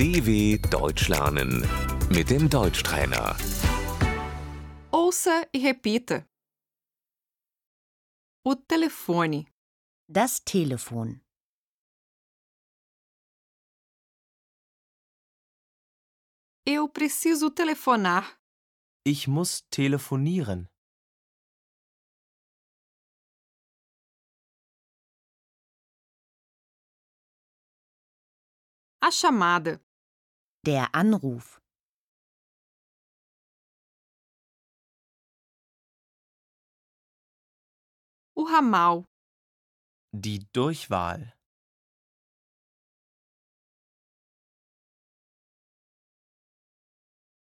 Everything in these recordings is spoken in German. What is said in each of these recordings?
DW Deutsch lernen mit dem Deutschtrainer. Ouça e repita. O telefone, Das Telefon. eu preciso telefonar. Ich muss telefonieren. A chamada, Der Anruf. o ramal, Die Durchwahl.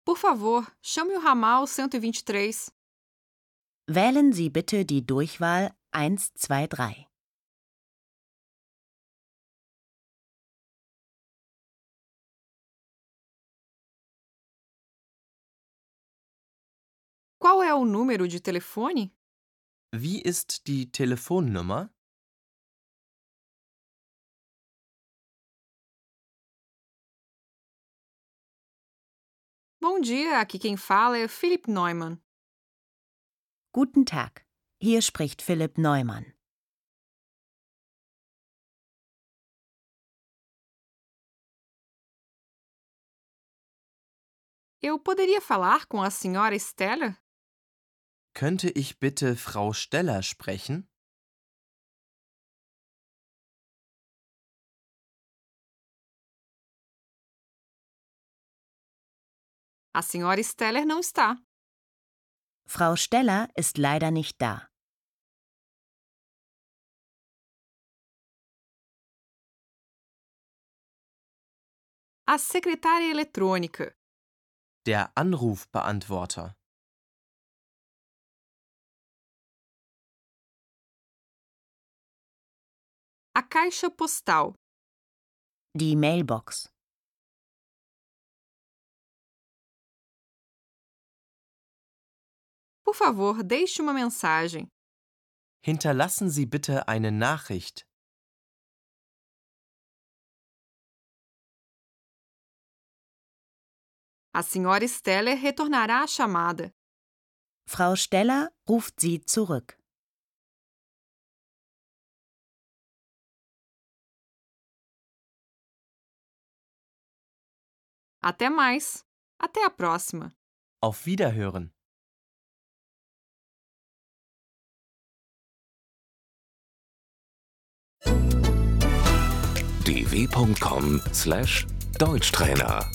por favor, chame o ramal 123. Wählen Sie bitte die Durchwahl 123. Qual é o número de telefone? Wie ist die Telefonnummer? Bom dia, aqui quem fala é Philipp Neumann. Guten Tag. Hier spricht Philipp Neumann. Eu poderia falar com a senhora Stella? Könnte ich bitte Frau Steller sprechen? A senhora Steller não está. Frau Steller ist leider nicht da. A secretária eletrônica, Der Anrufbeantworter. A caixa postal, Die Mailbox. por favor, deixe uma mensagem. Hinterlassen Sie bitte eine Nachricht. A senhora Steller retornará a chamada. Frau Steller ruft Sie zurück. Até mais. Até a próxima. Auf Wiederhören. dw.com/deutschtrainer